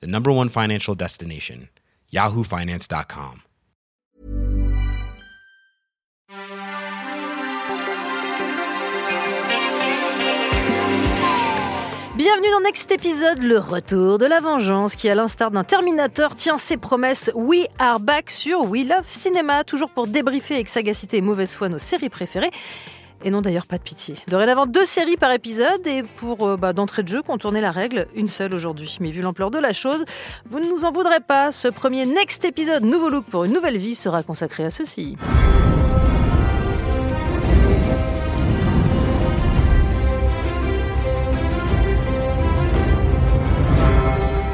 the number one financial destination, yahoofinance.com. Bienvenue dans Next épisode, le retour de la vengeance qui, à l'instar d'un Terminator, tient ses promesses. We are back sur We Love Cinema, toujours pour débriefer avec sagacité et mauvaise foi nos séries préférées. Et non d'ailleurs pas de pitié. Dorénavant deux séries par épisode et pour euh, bah, d'entrée de jeu contourner la règle, une seule aujourd'hui. Mais vu l'ampleur de la chose, vous ne nous en voudrez pas. Ce premier Next épisode Nouveau Look pour une nouvelle vie sera consacré à ceci.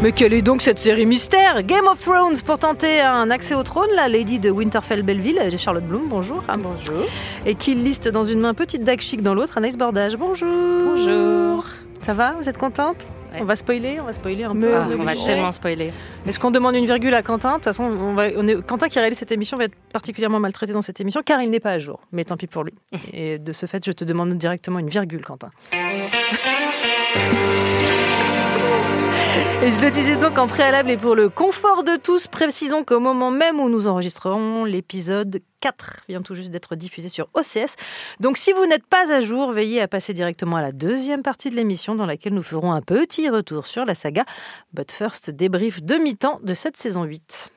Mais quelle est donc cette série mystère? Game of Thrones pour tenter un accès au trône, la lady de Winterfell Belleville, Charlotte Bloom, bonjour. Bonjour. Et qui liste dans une main petite dague chic dans l'autre, Anaïs Bordage, bonjour. Bonjour. Ça va? Vous êtes contente? Ouais. On va spoiler, on va spoiler un peu. Ah, on va tellement spoiler. Est-ce qu'on demande une virgule à Quentin? De toute façon, on va, on est, Quentin qui réalise cette émission va être particulièrement maltraité dans cette émission car il n'est pas à jour. Mais tant pis pour lui. Et de ce fait, je te demande directement une virgule, Quentin. Et je le disais donc en préalable et pour le confort de tous, précisons qu'au moment même où nous enregistrerons, l'épisode 4 vient tout juste d'être diffusé sur OCS. Donc si vous n'êtes pas à jour, veillez à passer directement à la deuxième partie de l'émission dans laquelle nous ferons un petit retour sur la saga. But first, débrief demi-temps de cette saison 8.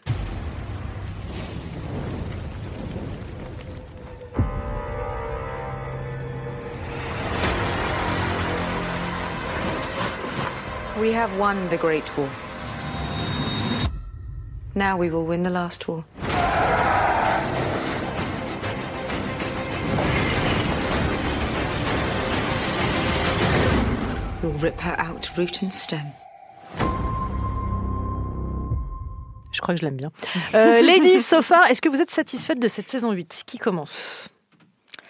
We have won the Great War. Now we will win the last war. We'll rip her out root and stem. Je crois que je l'aime bien. Euh, Lady so far, est-ce que vous êtes satisfaite de cette saison 8 Qui commence?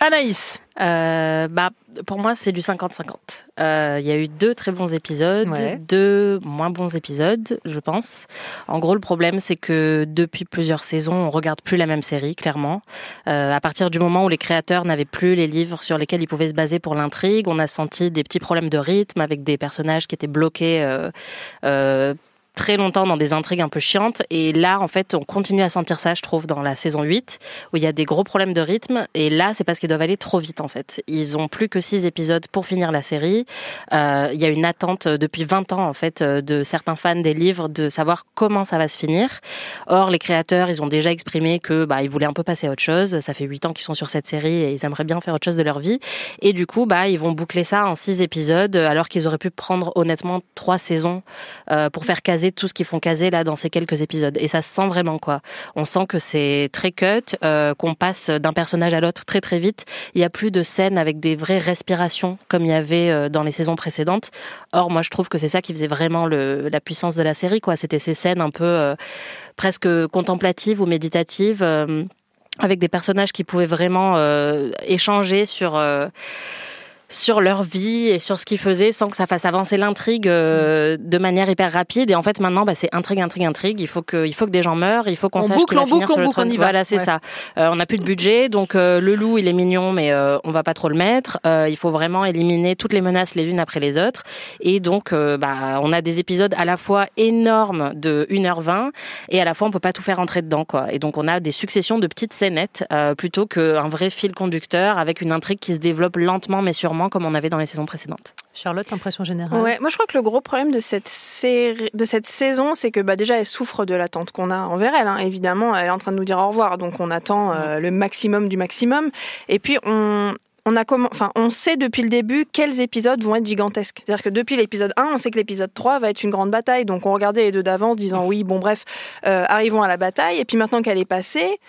Anaïs. Euh, bah, pour moi, c'est du 50-50. Euh, Il y a eu deux très bons épisodes, Ouais. deux moins bons épisodes, je pense. En gros, le problème, c'est que depuis plusieurs saisons, on regarde plus la même série, clairement. Euh, à partir du moment où les créateurs n'avaient plus les livres sur lesquels ils pouvaient se baser pour l'intrigue, on a senti des petits problèmes de rythme avec des personnages qui étaient bloqués. Euh, euh, très longtemps dans des intrigues un peu chiantes. Et là en fait on continue à sentir ça je trouve dans la saison 8 où il y a des gros problèmes de rythme. Et là c'est parce qu'ils doivent aller trop vite en fait. Ils ont plus que six épisodes pour finir la série. Euh, il y a une attente depuis 20 ans en fait euh, de certains fans des livres de savoir comment ça va se finir. Or les créateurs ils ont déjà exprimé que bah ils voulaient un peu passer à autre chose. Ça fait 8 ans qu'ils sont sur cette série et ils aimeraient bien faire autre chose de leur vie. Et du coup bah ils vont boucler ça en six épisodes alors qu'ils auraient pu prendre honnêtement trois saisons euh, pour faire tout ce qu'ils font caser là dans ces quelques épisodes. Et ça se sent vraiment quoi. On sent que c'est très cut, euh, qu'on passe d'un personnage à l'autre très très vite. Il y a plus de scènes avec des vraies respirations comme il y avait euh, dans les saisons précédentes. Or moi je trouve que c'est ça qui faisait vraiment le, la puissance de la série quoi. C'était ces scènes un peu euh, presque contemplatives ou méditatives. avec des personnages qui pouvaient vraiment échanger sur sur leur vie et sur ce qu'ils faisaient sans que ça fasse avancer l'intrigue euh, de manière hyper rapide. Et en fait, maintenant, bah, c'est intrigue, intrigue, intrigue. Il faut que, il faut que des gens meurent. Il faut qu'on On sache qui va on finir boucle, sur le trône. Voilà, c'est Ouais. ça. Euh, on n'a plus de budget, donc euh, le loup, il est mignon, mais euh, on va pas trop le mettre. Euh, il faut vraiment éliminer toutes les menaces les unes après les autres. Et donc, euh, bah, on a des épisodes à la fois énormes de 1h20 et à la fois on peut pas tout faire entrer dedans, quoi. Et donc, on a des successions de petites scénettes euh, plutôt qu'un vrai fil conducteur avec une intrigue qui se développe lentement mais sûrement comme on avait dans les saisons précédentes. Charlotte, impression générale Ouais, moi je crois que le gros problème de cette série, de cette saison, c'est que bah déjà elle souffre de l'attente qu'on a envers elle. hein. Évidemment, elle est en train de nous dire au revoir, donc on attend euh, le maximum du maximum. Et puis on on a comment, enfin, on sait depuis le début quels épisodes vont être gigantesques. C'est-à-dire que depuis l'épisode 1, on sait que l'épisode 3 va être une grande bataille. Donc on regardait les deux d'avance, disant oui, bon bref, euh, arrivons à la bataille. Et puis maintenant qu'elle est passée,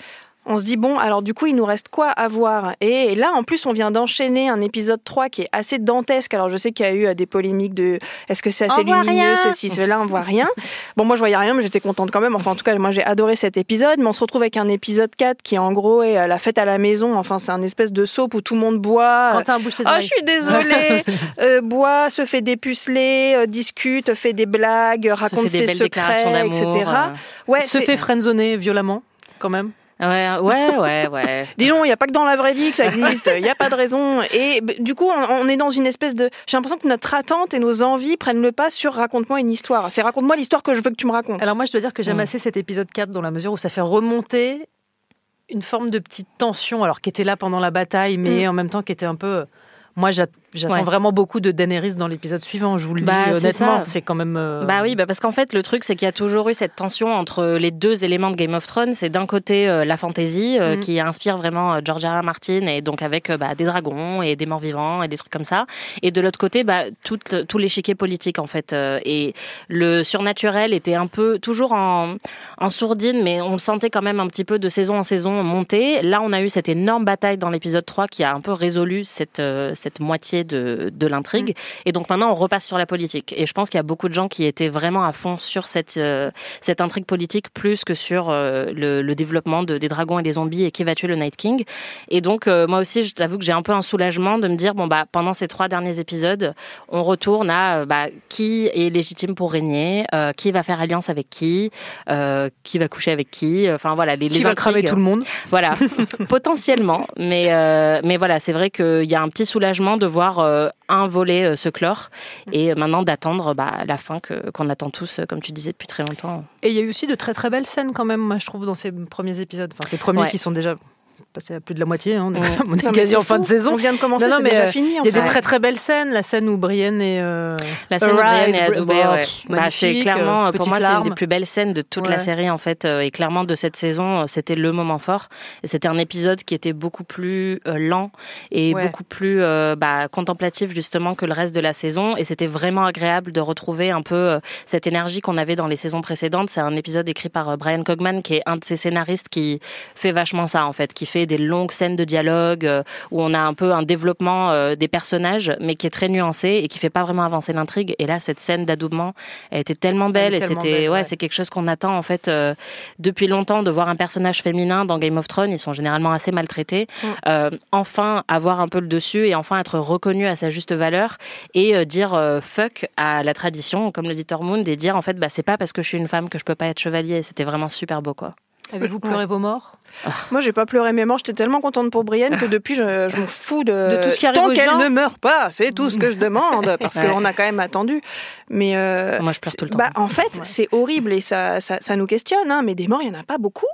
on se dit bon, alors du coup, il nous reste quoi à voir? Et là, en plus, on vient d'enchaîner un épisode 3 qui est assez dantesque. Alors, je sais qu'il y a eu euh, des polémiques de est-ce que c'est assez On lumineux, ceci, cela, on voit rien. Bon, moi, je voyais rien, mais j'étais contente quand même. Enfin, en tout cas, moi, j'ai adoré cet épisode. Mais on se retrouve avec un épisode 4 qui, en gros, est euh, la fête à la maison. Enfin, c'est un espèce de soap où tout le monde boit. Quentin, bouge tes Oh, je oreilles. suis désolée. Euh, boit, se fait dépuceler, euh, discute, fait des blagues, raconte fait des ses secrets, etc. euh. Ouais, se fait friendzoner violemment, quand même. Ouais, ouais, ouais, ouais. Dis donc, il n'y a pas que dans la vraie vie que ça existe, il n'y a pas de raison. Et du coup, on, on est dans une espèce de... J'ai l'impression que notre attente et nos envies prennent le pas sur raconte-moi une histoire. C'est raconte-moi l'histoire que je veux que tu me racontes. Alors moi, je dois dire que j'aime Mm. assez cet épisode 4 dans la mesure où ça fait remonter une forme de petite tension, alors qui était là pendant la bataille, mais en même temps qui était un peu... Moi, j'attends Ouais. vraiment beaucoup de Daenerys dans l'épisode suivant, je vous le Bah, dis honnêtement. C'est quand même... euh, Bah oui, bah parce qu'en fait, le truc, c'est qu'il y a toujours eu cette tension entre les deux éléments de Game of Thrones. C'est d'un côté euh, la fantasy, euh, Mm. qui inspire vraiment George R. R. Martin, et donc avec bah, des dragons et des morts vivants et des trucs comme ça. Et de l'autre côté, bah, tout, tout l'échiquier politique, en fait. Et le surnaturel était un peu, toujours en, en sourdine, mais on le sentait quand même un petit peu de saison en saison monter. Là, on a eu cette énorme bataille dans l'épisode 3 qui a un peu résolu cette, cette moitié de, de l'intrigue. Et donc maintenant, on repasse sur la politique. Et je pense qu'il y a beaucoup de gens qui étaient vraiment à fond sur cette, euh, cette intrigue politique plus que sur euh, le, le développement de, des dragons et des zombies et qui va tuer le Night King. Et donc, euh, moi aussi, je t'avoue que j'ai un peu un soulagement de me dire, bon, bah, pendant ces trois derniers épisodes, on retourne à bah, qui est légitime pour régner, qui va faire alliance avec qui, qui va coucher avec qui. Enfin, voilà, les, qui les va cramer tout le monde. Voilà, potentiellement. Mais, mais voilà, c'est vrai qu'il y a un petit soulagement de voir euh, un volet euh, se clore et euh, maintenant d'attendre bah, la fin que, qu'on attend tous, comme tu disais, depuis très longtemps. Et il y a eu aussi de très très belles scènes quand même, moi je trouve, dans ces premiers épisodes. Enfin, ces premiers Ouais. qui sont déjà passés à plus de la moitié. hein. On est, Ouais. on est Non, mais quasi en fin de saison. On vient de commencer, Non, non, c'est mais, déjà euh, fini. Il y a des très très belles scènes. La scène où Brienne et. euh, La scène Arise, Brienne et Adoubé, bon, ouais. pff, Bah, c'est clairement, euh, pour moi, c'est une des plus belles scènes de toute la série, en fait. euh, Et clairement, de cette saison, c'était le moment fort. C'était un épisode qui était beaucoup plus lent et beaucoup plus bah, contemplatif, justement, que le reste de la saison. Et c'était vraiment agréable de retrouver un peu cette énergie qu'on avait dans les saisons précédentes. C'est un épisode écrit par Brian Cogman, qui est un de ces scénaristes qui fait vachement ça, en fait, qui fait des longues scènes de dialogue euh, où on a un peu un développement euh, des personnages, mais qui est très nuancé et qui fait pas vraiment avancer l'intrigue. Et là, cette scène d'adoubement, elle était tellement belle et c'était, ouais, ouais. c'est quelque chose qu'on attend en fait euh, depuis longtemps de voir un personnage féminin dans Game of Thrones. Ils sont généralement assez maltraités. Mm. Enfin, avoir un peu le dessus et enfin être reconnu à sa juste valeur et dire fuck à la tradition, comme le dit Tormund, et dire en fait, bah c'est pas parce que je suis une femme que je peux pas être chevalier. C'était vraiment super beau quoi. Avez-vous pleuré vos morts Moi, j'ai pas pleuré mes morts. J'étais tellement contente pour Brienne que depuis, je, je m'en fous de, De tout ce qui arrive Tant qu'elle ne meurt pas, c'est tout ce que je demande, parce Ouais. qu'on a quand même attendu. Mais euh, Moi, je pleure tout le temps. bah, en fait, c'est horrible et ça, ça, ça nous questionne. Hein, mais des morts, il y en a pas beaucoup.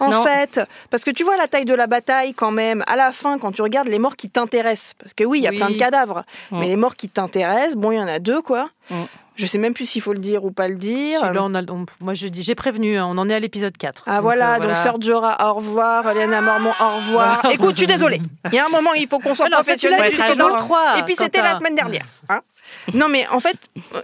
En Non. fait, parce que tu vois la taille de la bataille quand même, à la fin, quand tu regardes les morts qui t'intéressent, parce que oui, il y a Oui. plein de cadavres, Mm. mais les morts qui t'intéressent, bon, il y en a deux, quoi. Mm. Je sais même plus s'il faut le dire ou pas le dire. Celui-là, on a- on- Moi, je dis, j'ai prévenu, hein, on en est à l'épisode 4. Ah voilà, donc Sœur Jorah, au revoir, Liana Mormont, au revoir. Écoute, je suis désolée. Il y a un moment, il faut qu'on soit Ah non, professionnel. le 3. Et puis c'était la semaine dernière. hein. Non mais en fait,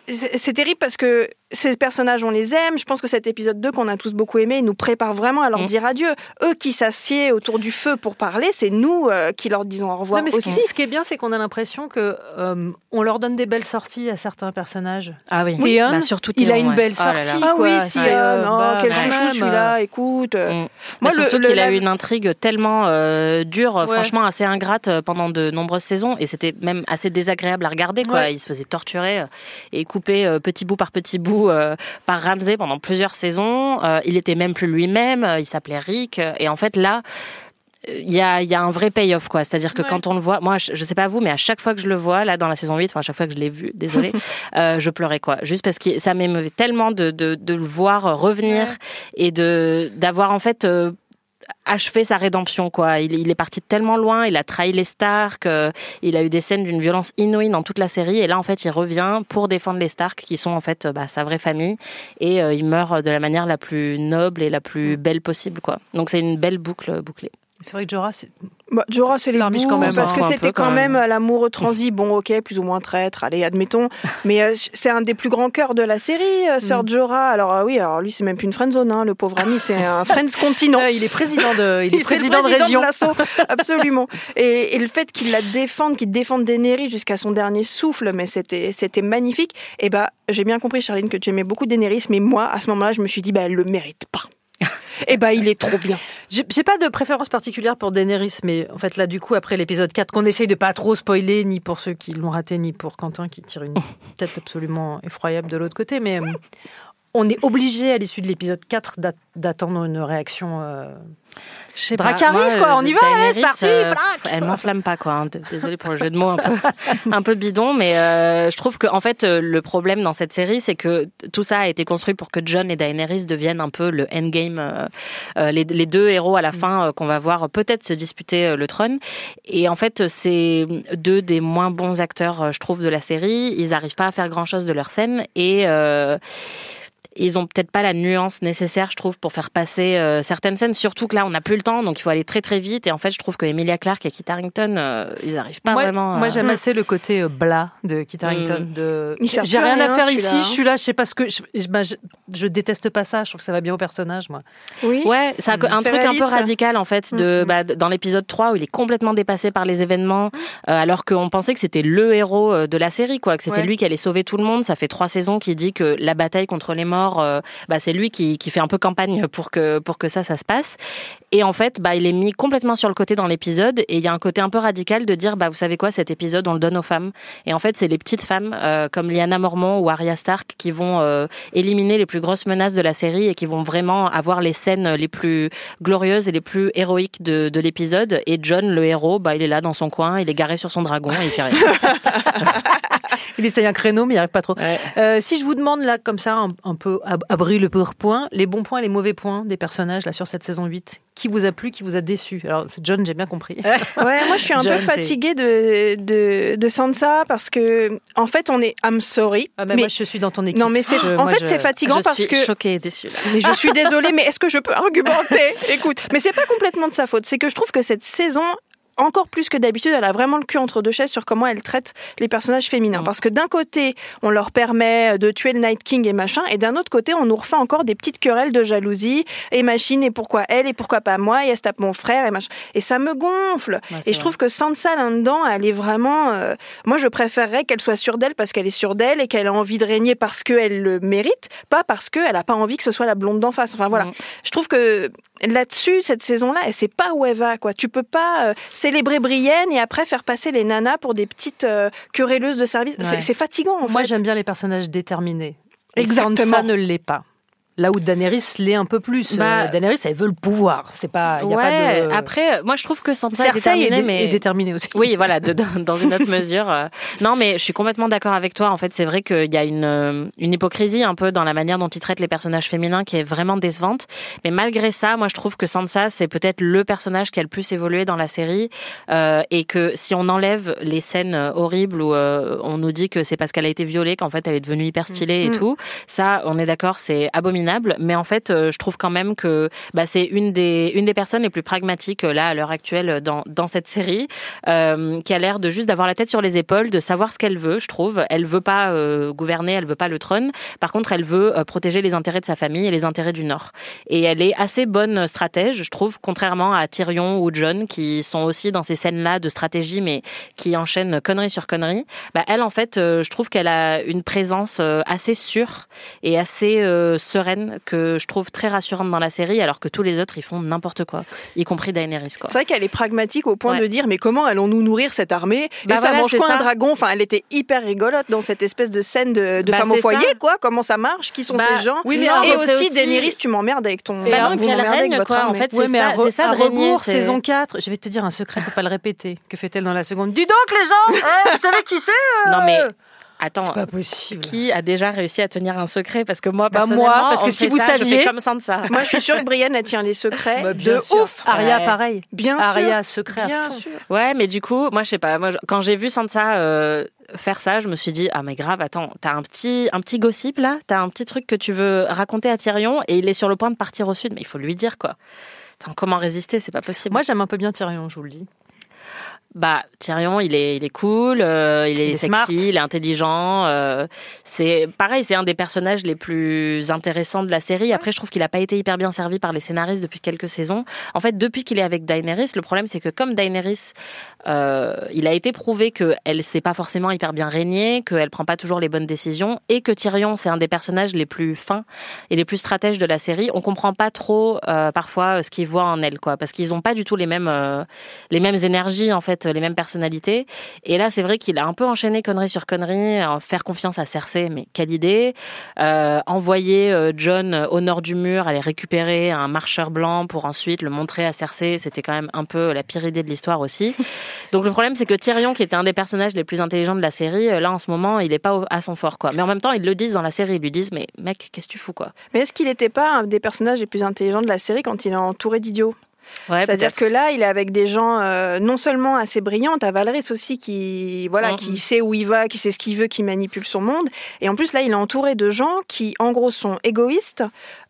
c'est terrible parce que ces personnages, on les aime. Je pense que cet épisode 2 qu'on a tous beaucoup aimé, il nous prépare vraiment à leur Mm. dire adieu. Eux qui s'assiedent autour du feu pour parler, c'est nous euh, qui leur disons au revoir Non, mais ce aussi. qui, ce qui est bien, c'est qu'on a l'impression que euh, on leur donne des belles sorties à certains personnages. Ah oui, Théon, Bah, surtout il a Théon, une ouais. belle Oh là là. sortie. Ah oui, quoi. Sion, C'est, euh, oh, bah, quel quand chouchou celui-là, écoute. Mm. Moi, le- surtout qu'il a eu une intrigue tellement euh, dure, Ouais. franchement assez ingrate pendant de nombreuses saisons, et c'était même assez désagréable à regarder. Quoi. Ouais. Il se faisait torturer euh, et couper euh, petit bout par petit bout euh, par Ramsey pendant plusieurs saisons. Il était même plus lui-même. il s'appelait Rick, et en fait là. Il y, a, il y a un vrai payoff, quoi. C'est-à-dire que Ouais. quand on le voit, moi, je, je sais pas vous, mais à chaque fois que je le vois, là, dans la saison 8, enfin, à chaque fois que je l'ai vu, désolé, euh, je pleurais, quoi. Juste parce que ça m'émeuvait tellement de, de, de le voir revenir Ouais. et de, d'avoir, en fait, euh, achevé sa rédemption quoi. Il, il est parti tellement loin, il a trahi les Stark, euh, il a eu des scènes d'une violence inouïe dans toute la série et là en fait il revient pour défendre les Stark qui sont en fait euh, bah, sa vraie famille et euh, il meurt de la manière la plus noble et la plus belle possible quoi. Donc c'est une belle boucle bouclée. C'est vrai que Jorah, c'est Bah, Jorah, c'est les bouts, quand même, parce hein. que c'était quand quand même même. l'amoureux transi, bon, ok, plus ou moins traître, allez, admettons. Mais euh, c'est un des plus grands cœurs de la série, euh, Sir Jorah. Alors euh, oui, alors lui, c'est même plus une friendzone, hein, le pauvre ami, c'est un friends continent. Euh, il est président de, il est président, le de région. l'assaut, absolument. Et, et le fait qu'il la défende, qu'il défende Daenerys jusqu'à son dernier souffle, mais c'était c'était magnifique. Et bah, j'ai bien compris, Charline, que tu aimais beaucoup Daenerys, mais moi, à ce moment-là, je me suis dit, bah, elle le mérite pas. Et bah, il est trop bien. J'ai pas de préférence particulière pour Daenerys, mais en fait là du coup après l'épisode 4 qu'on essaye de pas trop spoiler ni pour ceux qui l'ont raté ni pour Quentin qui tire une tête absolument effroyable de l'autre côté, mais euh, on est obligé à l'issue de l'épisode 4 d'att- d'attendre une réaction. euh, Moi, quoi, euh, on y va, allez, c'est parti, euh, Elle m'enflamme pas, quoi. hein. Désolée pour le jeu de mots un peu, un peu bidon, mais euh, je trouve que en fait le problème dans cette série, c'est que tout ça a été construit pour que John et Daenerys deviennent un peu le endgame, euh, les, les deux héros à la fin euh, qu'on va voir peut-être se disputer le trône. Et en fait, c'est deux des moins bons acteurs, je trouve, de la série. Ils arrivent pas à faire grand chose de leur scène et ils ont peut-être pas la nuance nécessaire, je trouve, pour faire passer euh, certaines scènes. Surtout que là, on n'a plus le temps, donc il faut aller très très vite. Et en fait, je trouve que Emilia Clarke et Kit Harington, euh, ils arrivent pas moi, vraiment. moi j'aime assez le côté euh, blas de Kit Harington. Mm. De... Il sert J'ai rien à faire ici, hein. je suis là, je sais pas ce que. Je, je- bah, je- je déteste pas ça, je trouve que ça va bien au personnage, moi. Oui. Ouais, c'est un, un C'est truc un peu radical en fait de bah, dans l'épisode 3 où il est complètement dépassé par les événements euh, alors qu'on pensait que c'était le héros de la série quoi, que c'était Ouais. lui qui allait sauver tout le monde. Ça fait trois saisons qu'il dit que la bataille contre les morts, euh, bah, c'est lui qui, qui fait un peu campagne pour que pour que ça ça se passe. Et en fait, bah il est mis complètement sur le côté dans l'épisode et il y a un côté un peu radical de dire bah vous savez quoi cet épisode on le donne aux femmes et en fait c'est les petites femmes euh, comme Lyanna Mormont ou Arya Stark qui vont euh, éliminer les plus grosses menaces de la série et qui vont vraiment avoir les scènes les plus glorieuses et les plus héroïques de, de l'épisode. Et John, le héros, bah, il est là dans son coin, il est garé sur son dragon et il fait rien. Il essaye un créneau, mais il n'y arrive pas trop. Ouais. Euh, si je vous demande là, comme ça, un, un peu à, à brûle pour point, les bons points et les mauvais points des personnages là sur cette saison 8, qui vous a plu, qui vous a déçu? Alors, John, j'ai bien compris. Ouais, moi je suis un John, peu fatiguée de, de, de Sansa parce que, en fait, on est. I'm sorry. Ah, ben, mais moi, je suis dans ton équipe. non, mais c'est. En fait, c'est fatigant Je parce suis que. choquée et déçue. Là. Mais je suis désolée, mais est-ce que je peux argumenter? Écoute, mais c'est pas complètement de sa faute. C'est que je trouve que cette saison, encore plus que d'habitude, elle a vraiment le cul entre deux chaises sur comment elle traite les personnages féminins. Mm. Parce que d'un côté, on leur permet de tuer le Night King et machin, et d'un autre côté, on nous refait encore des petites querelles de jalousie et machine, et pourquoi elle, et pourquoi pas moi, et elle se tape mon frère, et machin. Et ça me gonfle. Ouais, et je trouve que Sansa là-dedans, elle est vraiment. euh, moi, je préférerais qu'elle soit sûre d'elle parce qu'elle est sûre d'elle et qu'elle a envie de régner parce qu'elle le mérite, pas parce qu'elle n'a pas envie que ce soit la blonde d'en face. Enfin voilà. Mm. Je trouve que là-dessus, cette saison-là, elle sait pas où elle va. Quoi. Tu peux pas euh, célébrer Brienne et après faire passer les nanas pour des petites euh, querelleuses de service. C'est- Ouais. C'est fatigant en Moi, fait. j'aime bien les personnages déterminés. Et Exactement. Sansa ne l'est pas. Là où Daenerys l'est un peu plus. Bah, Euh, Daenerys, elle veut le pouvoir. C'est pas. Il y a ouais, pas de. après, moi je trouve que Sansa est est, déterminée, dé- mais est déterminée aussi. Oui, voilà, de- dans une autre mesure. euh. Non, mais je suis complètement d'accord avec toi. En fait, c'est vrai qu'il y a une, euh, une hypocrisie un peu dans la manière dont ils traitent les personnages féminins qui est vraiment décevante. Mais malgré ça, moi, je trouve que Sansa, c'est peut-être le personnage qui a le plus évolué dans la série. euh, et que si on enlève les scènes euh, horribles où euh, on nous dit que c'est parce qu'elle a été violée qu'en fait elle est devenue hyper stylée et Mm. tout, ça, on est d'accord, c'est abominable. Mais en fait, euh, je trouve quand même que bah, c'est une des, une des personnes les plus pragmatiques euh, là à l'heure actuelle dans, dans cette série euh, qui a l'air de juste d'avoir la tête sur les épaules, de savoir ce qu'elle veut, je trouve. Elle veut pas euh, gouverner, elle veut pas le trône. Par contre, elle veut euh, protéger les intérêts de sa famille et les intérêts du Nord. Et elle est assez bonne stratège, je trouve, contrairement à Tyrion ou John, qui sont aussi dans ces scènes-là de stratégie, mais qui enchaînent conneries sur conneries. Bah, elle, en fait, euh, je trouve qu'elle a une présence euh, assez sûre et assez euh, sereine que je trouve très rassurante dans la série, alors que tous les autres, ils font n'importe quoi, y compris Daenerys. C'est vrai qu'elle est pragmatique au point Ouais. de dire mais comment allons-nous nourrir cette armée? Bah Et ça voilà, mange quoi un ça. dragon? Enfin, elle était hyper rigolote dans cette espèce de scène de, de Bah, femme au foyer, ça. quoi. Comment ça marche? Qui sont Bah, ces gens? oui, mais Et alors, c'est aussi, aussi- Daenerys, tu m'emmerdes avec ton. Bah non, vous elle m'emmerdez avec règne, votre quoi. En fait, Ouais, c'est mais ça, c'est ça de régner, saison 4, je vais te dire un secret, faut pas le répéter. Que fait-elle dans la seconde? Dis donc les gens eh, Vous savez qui c'est euh Non mais attends, C'est pas possible. qui a déjà réussi à tenir un secret? Parce que moi, Bah, personnellement, moi, parce que on si fait vous ça, je saviez- fais comme Sansa. Moi, je suis sûre que Brienne, elle tient les secrets Bah, de sûr. ouf. Aria, Ouais. pareil. Bien sûr. Aria, secret à Bien sûr. Ouais, mais du coup, moi, je sais pas. Moi, quand j'ai vu Sansa euh, faire ça, je me suis dit ah mais grave, attends, t'as un petit un petit gossip là, t'as un petit truc que tu veux raconter à Tyrion et il est sur le point de partir au sud, mais il faut lui dire quoi. Attends, comment résister? C'est pas possible. Moi, j'aime un peu bien Tyrion, je vous le dis. Bah Tyrion, il est, il est cool, euh, il, est Il est sexy, smart. il est intelligent. euh, c'est pareil, c'est un des personnages les plus intéressants de la série. Après, je trouve qu'il a pas été hyper bien servi par les scénaristes depuis quelques saisons. En fait, depuis qu'il est avec Daenerys, le problème c'est que comme Daenerys, euh, il a été prouvé que elle sait pas forcément hyper bien régner, qu'elle prend pas toujours les bonnes décisions, et que Tyrion, c'est un des personnages les plus fins et les plus stratèges de la série. On comprend pas trop parfois ce qu'ils voient en elle, quoi, parce qu'ils ont pas du tout les mêmes les mêmes énergies en fait, les mêmes personnalités. Et là, c'est vrai qu'il a un peu enchaîné connerie sur connerie, euh, faire confiance à Cersei, mais quelle idée euh, Envoyer euh, John au nord du mur, aller récupérer un marcheur blanc pour ensuite le montrer à Cersei, c'était quand même un peu la pire idée de l'histoire aussi. Donc le problème, c'est que Tyrion, qui était un des personnages les plus intelligents de la série, là en ce moment, il est pas à son fort, quoi. Mais en même temps, ils le disent dans la série, ils lui disent, mais mec, qu'est-ce que tu fous, quoi? Mais est-ce qu'il n'était pas un des personnages les plus intelligents de la série quand il est entouré d'idiots? Ouais, C'est-à-dire que là, il est avec des gens euh, non seulement assez brillants, t'as Valeris aussi qui voilà, Mhm. qui sait où il va, qui sait ce qu'il veut, qui manipule son monde. Et en plus, là, il est entouré de gens qui, en gros, sont égoïstes,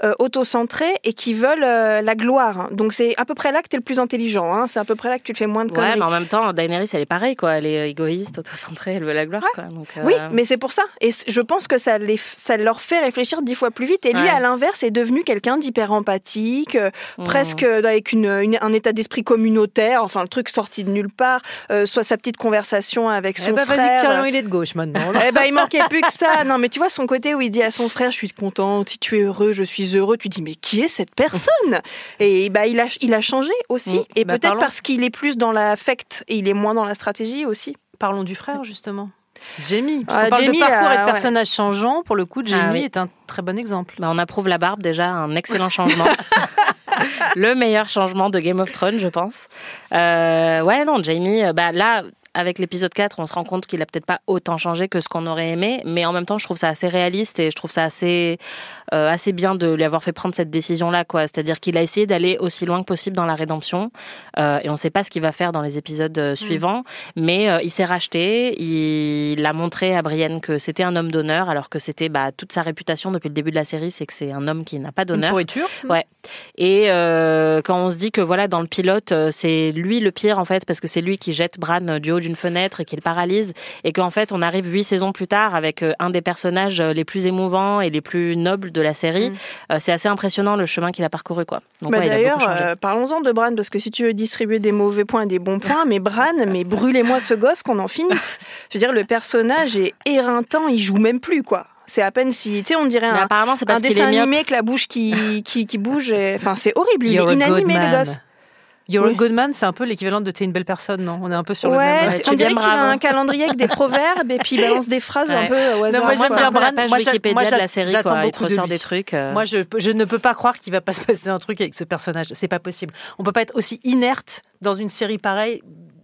euh, autocentrés et qui veulent euh, la gloire. Donc c'est à peu près là que t'es le plus intelligent. Hein. C'est à peu près là que tu te fais moins de Ouais, conneries. mais en même temps, Daenerys, elle est pareille, quoi. Elle est égoïste, autocentrée, elle veut la gloire, quoi. Donc, euh, Oui, mais c'est pour ça. Et je pense que ça, les, ça leur fait réfléchir dix fois plus vite. Et lui, Ouais. à l'inverse, est devenu quelqu'un d'hyper empathique, euh, Mhm. presque euh, avec une, une- un état d'esprit communautaire, enfin le truc sorti de nulle part, euh, soit sa petite conversation avec son Eh frère. il est de gauche maintenant. Eh ben, il manquait plus que ça. Non, mais tu vois son côté où il dit à son frère, je suis contente, si tu es heureux, je suis heureux. Tu dis, mais qui est cette personne? Et bah, il a, il a changé aussi. Mm. Et Bah, peut-être parlons. parce qu'il est plus dans l'affect et il est moins dans la stratégie aussi. Parlons du frère, justement. Jamie. Parce Ah, parle Jamie, de parcours et de ouais. personnages changeants. Pour le coup, Jamie Ah oui. est un très bon exemple. Bah, on approuve la barbe déjà, un excellent changement. le meilleur changement de Game of Thrones, je pense. Euh, ouais, non, Jamie, euh, bah là, avec l'épisode 4, on se rend compte qu'il a peut-être pas autant changé que ce qu'on aurait aimé, mais en même temps, je trouve ça assez réaliste et je trouve ça assez, euh, assez bien de lui avoir fait prendre cette décision-là, quoi. C'est-à-dire qu'il a essayé d'aller aussi loin que possible dans la rédemption, euh, et on sait pas ce qu'il va faire dans les épisodes euh, suivants, mais euh, il s'est racheté, il a montré à Brienne que c'était un homme d'honneur, alors que c'était bah, toute sa réputation depuis le début de la série, c'est que c'est un homme qui n'a pas Une d'honneur. pourriture. Ouais. Et quand on se dit que voilà dans le pilote c'est lui le pire en fait parce que c'est lui qui jette Bran du haut d'une fenêtre et qui le paralyse et qu'en fait on arrive huit saisons plus tard avec euh, un des personnages euh, les plus émouvants et les plus nobles de la série, Mm. euh, c'est assez impressionnant le chemin qu'il a parcouru quoi. Donc Bah, ouais, D'ailleurs, euh, parlons-en de Bran, parce que si tu veux distribuer des mauvais points et des bons points, mais Bran, mais brûlez-moi ce gosse qu'on en finisse. Je veux dire, le personnage est éreintant, il joue même plus, quoi. C'est à peine si, tu sais, on dirait Mais un, apparemment c'est un qu'il dessin animé avec la bouche qui, qui, qui bouge. et- Enfin, c'est horrible, il You're est inanimé, le gosse. You're Oui. a good man, c'est un peu l'équivalent de t'es une belle personne, non? On est un peu sur le même. Ouais, on dirait qu'il a un calendrier avec des proverbes et puis il balance des phrases un peu au hasard. moi, Moi, j'aime c'est bien la page Moi, Wikipédia moi, de la série quoi. Il te de ressort lui. des trucs. euh. Moi, je, je ne peux pas croire qu'il va pas se passer un truc avec ce personnage. C'est pas possible. On peut pas être aussi inerte dans une série pareille.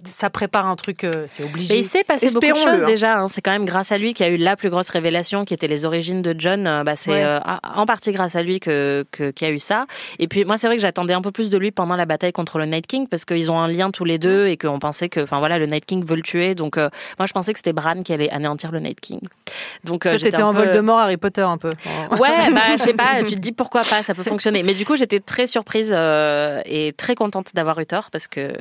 Ça prépare un truc, euh, c'est obligé. Mais il s'est passé beaucoup de choses hein. déjà. hein. C'est quand même grâce à lui qu'il y a eu la plus grosse révélation qui était les origines de John. Euh, Bah, c'est Ouais. euh, en partie grâce à lui que qu'il y a eu ça. Et puis moi, c'est vrai que j'attendais un peu plus de lui pendant la bataille contre le Night King parce qu'ils ont un lien tous les deux et qu'on pensait que, enfin voilà, le Night King veut le tuer. Donc euh, moi, je pensais que c'était Bran qui allait anéantir le Night King. Donc j'étais en peu- Voldemort, Harry Potter un peu. Ouais, bah je sais pas, tu te dis pourquoi pas, ça peut fonctionner. Mais du coup, j'étais très surprise et très contente d'avoir eu tort parce que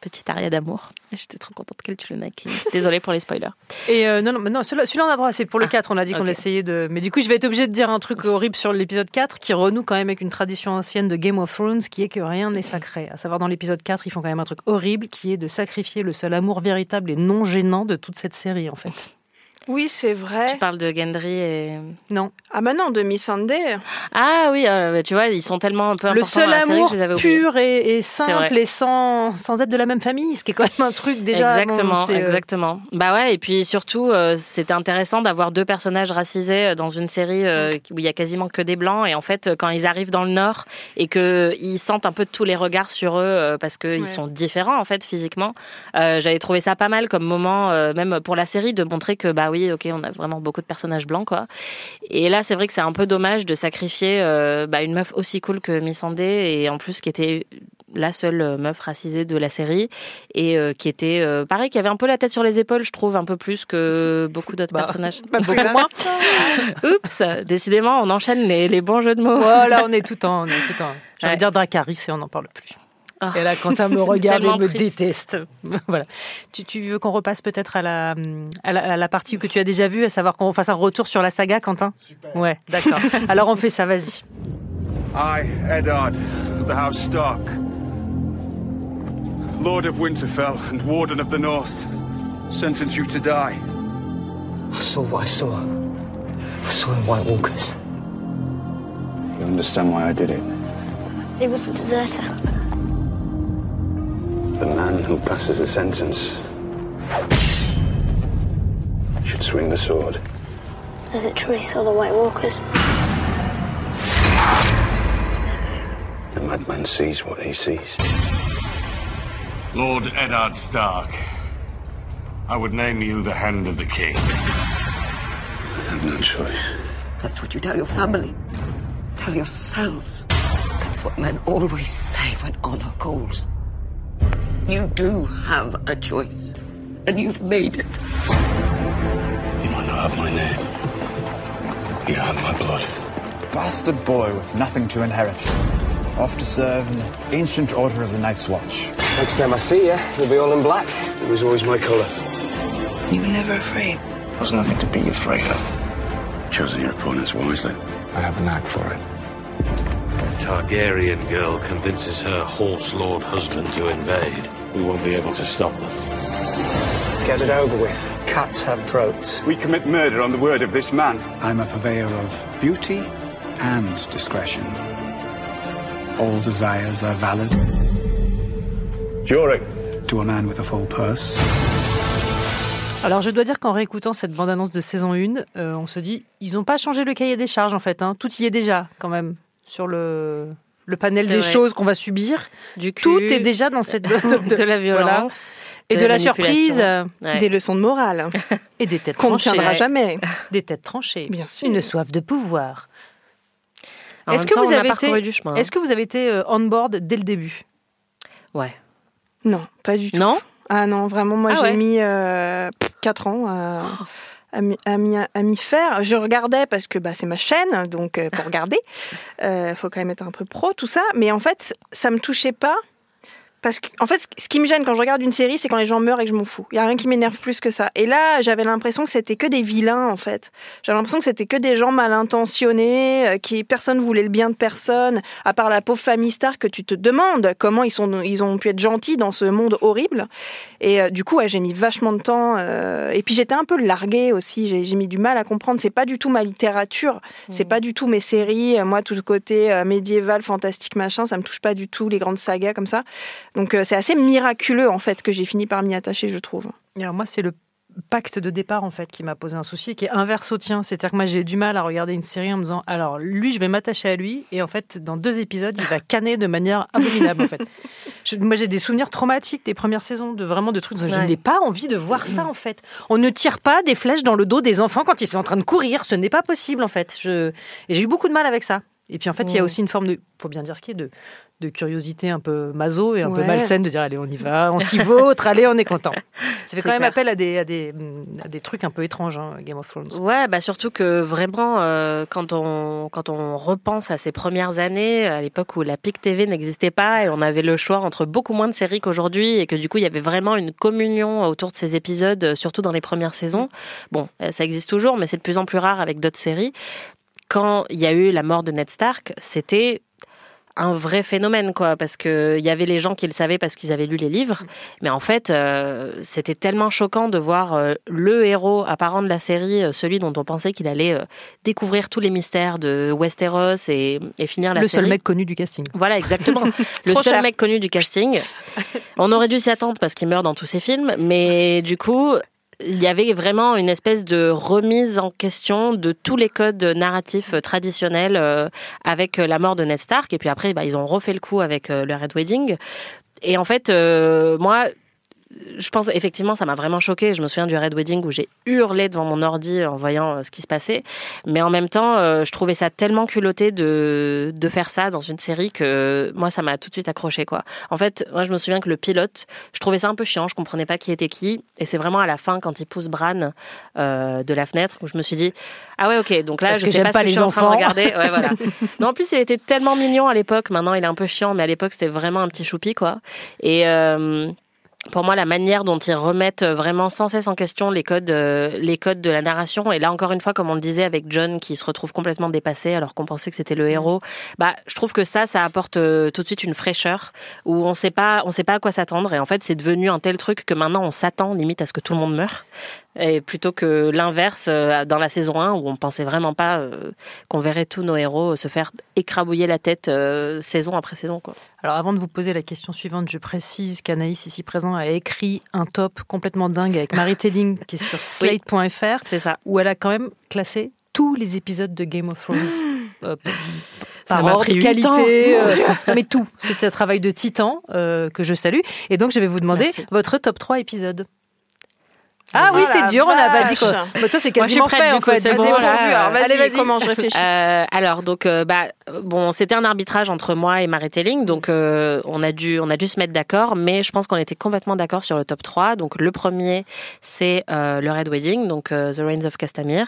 petite aria d'amour. J'étais trop contente qu'elle tue le King. Désolée pour les spoilers. Et euh, non, non, non, celui-là, celui-là, on a droit, c'est pour le Ah, 4. On a dit qu'on ok. essayait de. Mais du coup, je vais être obligée de dire un truc horrible sur l'épisode 4 qui renoue quand même avec une tradition ancienne de Game of Thrones qui est que rien n'est sacré. À savoir, dans l'épisode 4, ils font quand même un truc horrible qui est de sacrifier le seul amour véritable et non gênant de toute cette série, en fait. Oui, c'est vrai. Tu parles de Gendry et Non. Ah bah non, de Missandei. ah oui, euh, tu vois, ils sont tellement un peu Le seul dans la série amour que je les avais oubliés. pur et, simple et sans, sans être de la même famille, ce qui est quand même un truc déjà. exactement, bon, euh, exactement. Bah ouais, et puis surtout, euh, c'était intéressant d'avoir deux personnages racisés dans une série euh, où il y a quasiment que des blancs. Et en fait, quand ils arrivent dans le Nord et que ils sentent un peu tous les regards sur eux euh, parce qu'ils Ouais. sont différents en fait physiquement, euh, j'avais trouvé ça pas mal comme moment, euh, même pour la série, de montrer que bah oui, ok, on a vraiment beaucoup de personnages blancs quoi. Et là, c'est vrai que c'est un peu dommage de sacrifier euh, bah, une meuf aussi cool que Missandei et en plus qui était la seule euh, meuf racisée de la série et euh, qui était euh, pareil qui avait un peu la tête sur les épaules je trouve un peu plus que beaucoup d'autres Bah, personnages pas que moins oups décidément on enchaîne les, les bons jeux de mots Voilà, on est tout en. On est tout en. Envie Ouais. dire Dracarys et on n'en parle plus. Ah, et là, Quentin me regarde et me triste. déteste. voilà. Tu, tu veux qu'on repasse peut-être à la, à, la, à la partie que tu as déjà vue, à savoir qu'on fasse un retour sur la saga, Quentin? Super. Ouais, d'accord. Alors on fait ça, vas-y. I, Eddard, of the House Stark, Lord of Winterfell and Warden of the North, sentence you to die. I saw what I saw. I saw the White Walkers. You understand why I did it? He was a deserter. The man who passes the sentence should swing the sword. Is it true he saw the White Walkers? The madman sees what he sees. Lord Eddard Stark, I would name you the Hand of the King. I have no choice. That's what you tell your family. Tell yourselves. That's what men always say when honor calls. You do have a choice, and you've made it. You might not have my name. You have my blood. Bastard boy with nothing to inherit. Off to serve in the ancient order of the Night's Watch. Next time I see you, you'll be all in black. It was always my colour. You were never afraid. There's nothing to be afraid of. Choosing your opponents wisely. I have a knack for it. The Targaryen girl convinces her horse lord husband to invade. We won't be able to stop them. Get it over with. Cats have throats. We commit murder on the word of this man. I'm a purveyor of beauty and discretion. All desires are valid Jory. to a man with a full purse. Alors je dois dire qu'en réécoutant cette bande-annonce de saison 1, euh, on se dit, ils n'ont pas changé le cahier des charges en fait. hein. Tout y est déjà quand même sur le, le panel des vrai. choses qu'on va subir. Du cul, Tout est déjà dans cette... de, la violence. Voilà. Et de, la surprise. euh, Ouais. Des leçons de morale Et des têtes qu'on ne tranchées. tiendra jamais. Des têtes tranchées. Bien sûr. Une soif de pouvoir. En Est-ce que temps, vous avez été- du chemin. Est-ce que vous avez été euh, on board dès le début? Ouais. Non, pas du tout. Non? Ah non, vraiment, moi Ah j'ai ouais. mis 4 ans à, m'y- à m'y- faire. Je regardais parce que bah, c'est ma chaîne, donc euh, pour regarder, il faut quand même être un peu pro, tout ça. Mais en fait, ça me touchait pas. Parce que, en fait, ce- qui me gêne quand je regarde une série, c'est quand les gens meurent et que je m'en fous. Il y a rien qui m'énerve plus que ça. Et là, j'avais l'impression que c'était que des vilains, en fait. J'avais l'impression que c'était que des gens mal intentionnés, euh, qui personne voulait le bien de personne, à part la pauvre famille Stark que tu te demandes comment ils sont, ils ont pu être gentils dans ce monde horrible. Et euh, du coup, ouais, j'ai mis vachement de temps. euh, et puis j'étais un peu larguée aussi. J'ai mis du mal à comprendre. C'est pas du tout ma littérature. C'est pas du tout mes séries. Euh, Moi, tout le côté euh, médiéval, fantastique, machin, ça me touche pas du tout. Les grandes sagas comme ça. Donc c'est assez miraculeux en fait que j'ai fini par m'y attacher, je trouve. Alors moi, c'est le pacte de départ en fait qui m'a posé un souci qui est inverse au tien. C'est-à-dire que moi j'ai du mal à regarder une série en me disant alors lui je vais m'attacher à lui et en fait dans deux épisodes il va canner de manière abominable en fait. Je- moi j'ai des souvenirs traumatiques des premières saisons de vraiment de trucs. Je n'ai pas envie de voir ça en fait. On ne tire pas des flèches dans le dos des enfants quand ils sont en train de courir. Ce n'est pas possible en fait. Je... Et j'ai eu beaucoup de mal avec ça. Et puis en fait il y a Mm. aussi une forme de faut bien dire ce qui est de de curiosité un peu maso et un peu malsaine de dire allez on y va, on s'y vautre, allez on est content. Ça fait quand même appel à des, à des, à des trucs un peu étranges, hein, Game of Thrones. Ouais, bah surtout que vraiment, euh, quand on quand on repense à ces premières années, à l'époque où la PIC TV n'existait pas et on avait le choix entre beaucoup moins de séries qu'aujourd'hui et que du coup il y avait vraiment une communion autour de ces épisodes, euh, surtout dans les premières saisons. Bon, euh, ça existe toujours, mais c'est de plus en plus rare avec d'autres séries. Quand il y a eu la mort de Ned Stark, c'était un vrai phénomène quoi parce que il y avait les gens qui le savaient parce qu'ils avaient lu les livres mais en fait euh, c'était tellement choquant de voir euh, le héros apparent de la série euh, celui dont on pensait qu'il allait découvrir tous les mystères de Westeros et, et finir la Le série seul mec connu du casting. voilà, exactement. le Trop seul cher. mec connu du casting. On aurait dû s'y attendre parce qu'il meurt dans tous ses films, mais du coup, il y avait vraiment une espèce de remise en question de tous les codes narratifs traditionnels euh, avec la mort de Ned Stark. Et puis après, bah, ils ont refait le coup avec euh, le Red Wedding. Et en fait, euh, moi, je pense effectivement ça m'a vraiment choqué. Je me souviens du Red Wedding où j'ai hurlé devant mon ordi en voyant euh, ce qui se passait. Mais en même temps, euh, je trouvais ça tellement culotté de, de faire ça dans une série que moi ça m'a tout de suite accroché quoi. En fait, moi je me souviens que le pilote, je trouvais ça un peu chiant. Je comprenais pas qui était qui. Et c'est vraiment à la fin quand il pousse Bran euh, de la fenêtre où je me suis dit ah ouais ok donc là Parce je que sais pas, pas ce que les je suis en train de regarder. Ouais, voilà. non en plus il était tellement mignon à l'époque. Maintenant il est un peu chiant, mais à l'époque c'était vraiment un petit choupi quoi. Et euh, pour moi, la manière dont ils remettent vraiment sans cesse en question les codes, euh, les codes de la narration, et là encore une fois, comme on le disait avec John qui se retrouve complètement dépassé alors qu'on pensait que c'était le héros, bah, je trouve que ça, ça apporte euh, tout de suite une fraîcheur où on sait pas, on sait pas à quoi s'attendre, et en fait, c'est devenu un tel truc que maintenant on s'attend limite à ce que tout le monde meure, et plutôt que l'inverse euh, dans la saison 1 où on pensait vraiment pas euh, qu'on verrait tous nos héros se faire écrabouiller la tête euh, saison après saison, quoi. Alors avant de vous poser la question suivante, je précise qu'Anaïs ici présent a écrit un top complètement dingue avec Marie Telling qui est sur slate.fr. C'est ça. Où elle a quand même classé tous les épisodes de Game of Thrones. euh, Ça par m'a ordre, pris qualité, euh, mais tout. C'était un travail de titan euh, que je salue. Et donc je vais vous demander Merci. votre top 3 épisodes. Ah oui, Oh c'est dur, on n'a pas dit quoi. Bah, toi, c'est Moi, je suis quasiment prête, fait, du en coup, fait. bon. Alors, vas-y, Allez, vas-y. comment je réfléchis Euh, alors donc euh, bah bon c'était un arbitrage entre moi et Marie Telling donc euh, on a dû on a dû se mettre d'accord mais je pense qu'on était complètement d'accord sur le top 3 donc le premier c'est euh, le Red Wedding donc euh, The Reigns of Castamere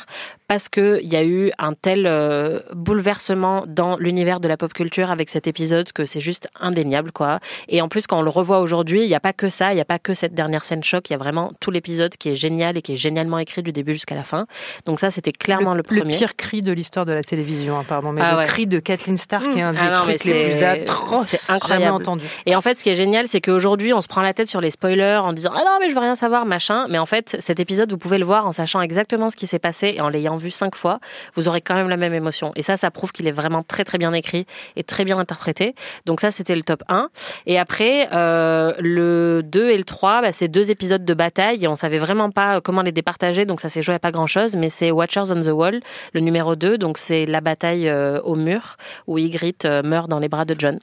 parce que il y a eu un tel euh, bouleversement dans l'univers de la pop culture avec cet épisode que c'est juste indéniable quoi et en plus quand on le revoit aujourd'hui il n'y a pas que ça il n'y a pas que cette dernière scène choc il y a vraiment tout l'épisode qui est génial et qui est génialement écrit du début jusqu'à la fin donc ça c'était clairement le, premier pire cri de l'histoire de la télévision, hein, pardon, mais Ah le ouais. cri de Kathleen Stark est un des Ah non, trucs les plus atroces c'est incroyable. Et en fait, ce qui est génial, c'est qu'aujourd'hui, on se prend la tête sur les spoilers en disant ah non mais je veux rien savoir machin. Mais en fait, cet épisode, vous pouvez le voir en sachant exactement ce qui s'est passé et en l'ayant vu cinq fois, vous aurez quand même la même émotion. Et ça, ça prouve qu'il est vraiment très très bien écrit et très bien interprété. Donc ça, c'était le top 1. Et après, euh, le 2 et le 3, bah, c'est deux épisodes de bataille et on savait vraiment pas comment les départager. Donc ça s'est joué à pas grand chose. Mais c'est Watchers on the Wall, le numéro 2. Donc c'est la bataille euh, au mur où Ygritte euh, meurt dans les bras de John.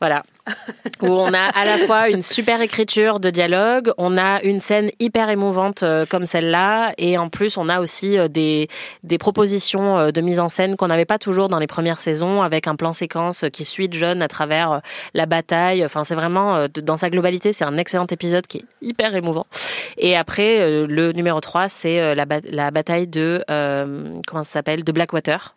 Voilà. Où on a à la fois une super écriture de dialogue, on a une scène hyper émouvante euh, comme celle-là, et en plus on a aussi euh, des, des propositions euh, de mise en scène qu'on n'avait pas toujours dans les premières saisons, avec un plan séquence qui suit John à travers la bataille. Enfin, c'est vraiment, dans sa globalité, c'est un excellent épisode qui est hyper émouvant. Et après, le numéro 3, c'est la, la bataille de, comment s'appelle, de Blackwater.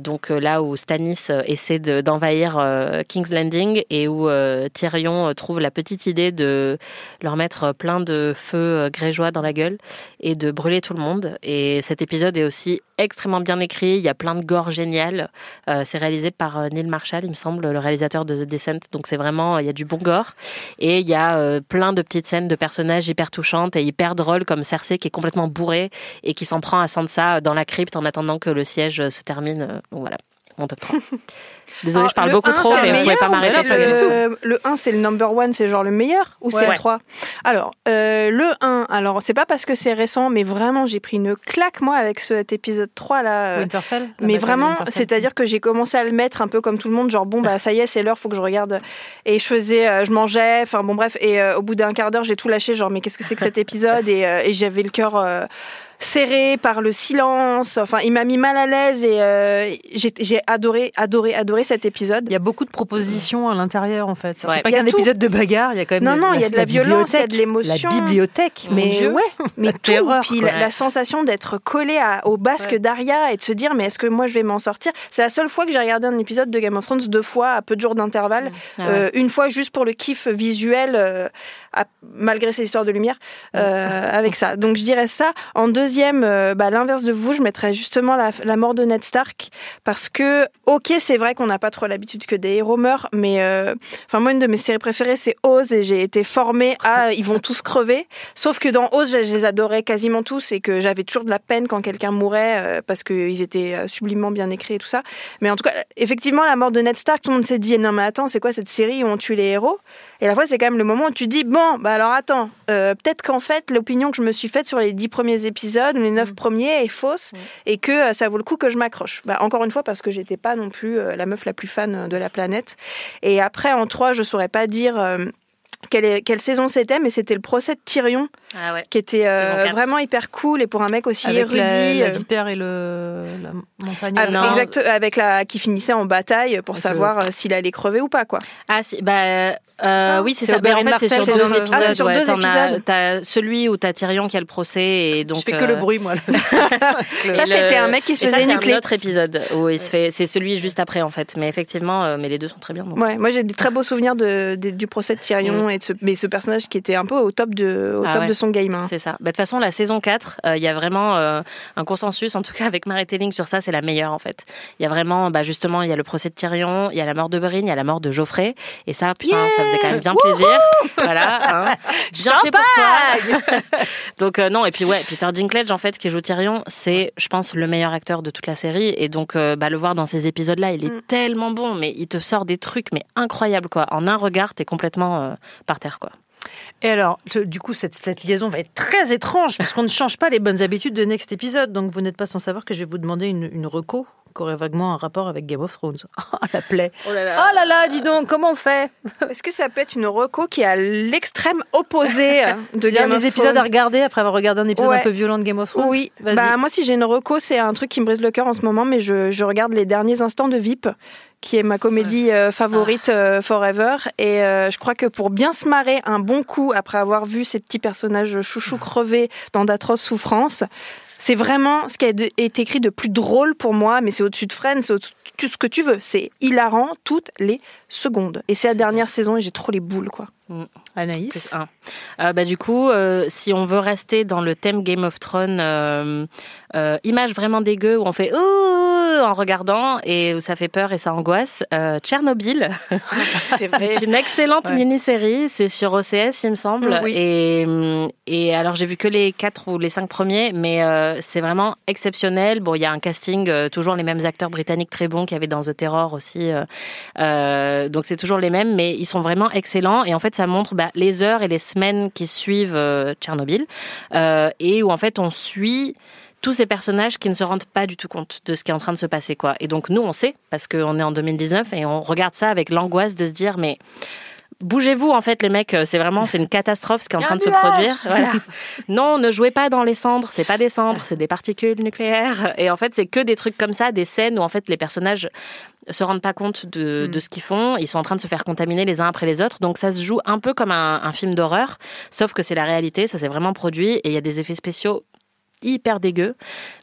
Donc là où Stannis essaie de- d'envahir King's Landing et où euh, Tyrion euh, trouve la petite idée de leur mettre plein de feux euh, grégeois dans la gueule et de brûler tout le monde. Et cet épisode est aussi extrêmement bien écrit. Il y a plein de gore géniales. Euh, c'est réalisé par Neil Marshall, il me semble, le réalisateur de The Descent. Donc c'est vraiment, il y a du bon gore et il y a plein de petites scènes de personnages hyper touchantes et hyper drôles comme Cersei qui est complètement bourrée et qui s'en prend à Sansa dans la crypte en attendant que le siège se termine. Donc voilà, mon top 3. Désolée, je parle le beaucoup 1, trop, mais le vous pouvez pas m'arrêter le, le 1, c'est le number one, c'est genre le meilleur ou c'est le 3 Alors, euh, le 1, alors c'est pas parce que c'est récent, mais vraiment j'ai pris une claque moi avec cet épisode 3 là. euh, Winterfell mais vraiment, c'est-à-dire que j'ai commencé à le mettre un peu comme tout le monde, genre bon bah ça y est, c'est l'heure, faut que je regarde. Et je faisais, euh, je mangeais, enfin bon bref, et euh, au bout d'un quart d'heure, j'ai tout lâché, genre mais qu'est-ce que c'est que cet épisode? Et, euh, et j'avais le cœur serré par le silence. Enfin, il m'a mis mal à l'aise et euh, j'ai adoré, adoré, adoré cet épisode. Il y a beaucoup de propositions à l'intérieur en fait. C'est Ouais. pas qu'un épisode de bagarre, il y a quand même Non, non, il y a de la violence, il y a de l'émotion. La bibliothèque, Mais Dieu. ouais, mais tout. terreur, Puis la, la sensation d'être collé à- au basque Ouais. d'Aria et de se dire mais est-ce que moi je vais m'en sortir? C'est la seule fois que j'ai regardé un épisode de Game of Thrones deux fois à peu de jours d'intervalle. Ah ouais. Euh, une fois juste pour le kiff visuel, euh, à- malgré ces histoires de lumière, euh, avec ça. Donc je dirais ça. En deuxième, euh, bah, l'inverse de vous, je mettrais justement la, la mort de Ned Stark parce que ok c'est vrai qu'on n'a pas trop l'habitude que des héros meurent, mais euh, enfin moi une de mes séries préférées c'est Oz et j'ai été formée à ils vont tous crever. Sauf que dans Oz je, les adorais quasiment tous et que j'avais toujours de la peine quand quelqu'un mourait parce qu'ils étaient sublimement bien écrits et tout ça. Mais en tout cas effectivement la mort de Ned Stark tout le monde s'est dit non mais attends c'est quoi cette série où on tue les héros? Et la fois, c'est quand même le moment où tu dis bon, bah alors attends, euh, peut-être qu'en fait, l'opinion que je me suis faite sur les dix premiers épisodes ou les neuf premiers est fausse et que euh, ça vaut le coup que je m'accroche. Bah, encore une fois, parce que j'étais pas non plus euh, la meuf la plus fan de la planète. Et après, en trois, je saurais pas dire. Quelle, quelle saison c'était, mais c'était le procès de Tyrion Ah ouais. qui était euh, vraiment hyper cool et pour un mec aussi Avec érudit. la, la euh, vipère et le, la montagne. avec, Non. exact, avec la qui finissait en bataille pour Avec savoir euh, s'il allait crever ou pas quoi. Ah si, bah euh, ça oui c'est C'est ça. Mais en Oberyn fait c'est sur deux épisodes. Ah, c'est sur ouais, deux épisodes. T'as celui où t'as Tyrion qui a le procès et donc. je fais que le bruit, moi. Ça c'était un mec qui se faisait c'est nucléer. un autre épisode où il se fait. C'est celui juste après en fait. Mais effectivement, mais les deux sont très bien. donc. Ouais, moi j'ai des très beaux souvenirs de, de- du procès de Tyrion Mm. Et de ce, mais ce personnage qui était un peu au top de, au Ah top ouais. de son game. hein. C'est ça. Bah, De toute façon, la saison 4, euh, il y a vraiment euh, un consensus, en tout cas avec Mary Telling sur ça, c'est la meilleure en fait. Il y a vraiment, bah, justement, il y a le procès de Tyrion, il y a la mort de Bryn, il y a la mort de Geoffrey. Et ça, putain, ça faisait quand même bien plaisir. voilà. hein. Bien fait pour toi. donc euh, non, et puis ouais, Peter Dinklage en fait, qui joue Tyrion, c'est, je pense, le meilleur acteur de toute la série. Et donc, bah, le voir dans ces épisodes-là, il est Mm. tellement bon, mais il te sort des trucs, mais incroyables quoi. En un regard, t'es complètement par terre quoi. Et alors, du coup, cette, liaison va être très étrange puisqu'on ne change pas les bonnes habitudes de Next épisode. Donc, vous n'êtes pas sans savoir que je vais vous demander une, une reco qui aurait vaguement un rapport avec Game of Thrones. Oh, la plaie. Oh là Oh là là, dis donc, comment on fait Est-ce que ça peut être une reco qui est à l'extrême opposé euh, de Il y a Game des épisodes à regarder après avoir regardé un épisode Ouais. un peu violent de Game of Thrones. Oui, bah moi si j'ai une reco, c'est un truc qui me brise le cœur en ce moment, mais je, je regarde les derniers instants de VIP, qui est ma comédie euh, favorite euh, forever, et euh, je crois que pour bien se marrer un bon coup après avoir vu ces petits personnages chouchous crever dans d'atroces souffrances, c'est vraiment ce qui a de- est écrit de plus drôle pour moi, mais c'est au-dessus de Friends, c'est au-dessus de tout ce que tu veux, c'est hilarant toutes les secondes, et c'est la dernière saison et j'ai trop les boules quoi. Anaïs Plus un. Euh, bah, du coup, euh, si on veut rester dans le thème Game of Thrones, euh, euh, image vraiment dégueu où on fait Ouh en regardant et où ça fait peur et ça angoisse, euh, Tchernobyl. C'est vrai. Une excellente Ouais. mini-série, c'est sur OCS, il me semble. Oui. Et, hum, et alors, j'ai vu que les quatre ou les cinq premiers, mais euh, c'est vraiment exceptionnel. Bon, il y a un casting, euh, toujours les mêmes acteurs britanniques très bons qu'il y avait dans The Terror aussi. euh, euh, donc, c'est toujours les mêmes, mais ils sont vraiment excellents. Et en fait, ça montre bah, les heures et les semaines qui suivent euh, Tchernobyl. euh, et où, en fait, on suit tous ces personnages qui ne se rendent pas du tout compte de ce qui est en train de se passer quoi. Et donc nous on sait parce qu'on est en 2019 et on regarde ça avec l'angoisse de se dire mais bougez-vous en fait les mecs, c'est vraiment c'est une catastrophe ce qui est en train de se produire. Voilà. Non, ne jouez pas dans les cendres, c'est pas des cendres, c'est des particules nucléaires et en fait c'est que des trucs comme ça, des scènes où en fait les personnages se rendent pas compte de, Mm. de ce qu'ils font, ils sont en train de se faire contaminer les uns après les autres. Donc ça se joue un peu comme un, un film d'horreur, sauf que c'est la réalité, ça s'est vraiment produit et il y a des effets spéciaux hyper dégueux.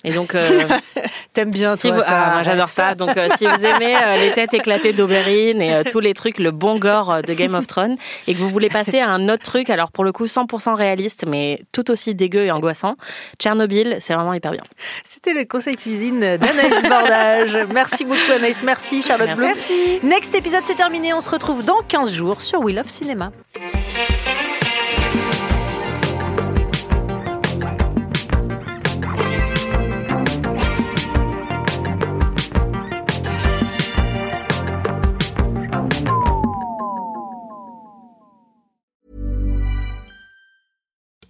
Et donc euh, T'aimes bien, si toi, vous, ça, ah, j'adore ça. Donc euh, si vous aimez euh, les têtes éclatées d'Oberyn et tous les trucs, le bon gore de Game of Thrones, et que vous voulez passer à un autre truc, alors pour le coup 100% réaliste, mais tout aussi dégueu et angoissant, Tchernobyl, c'est vraiment hyper bien. C'était le conseil cuisine d'Anaïs Bordage. Merci beaucoup Anaïs, merci Charlotte Merci. Bloom. Next épisode c'est terminé, on se retrouve dans 15 jours sur We Love Cinéma.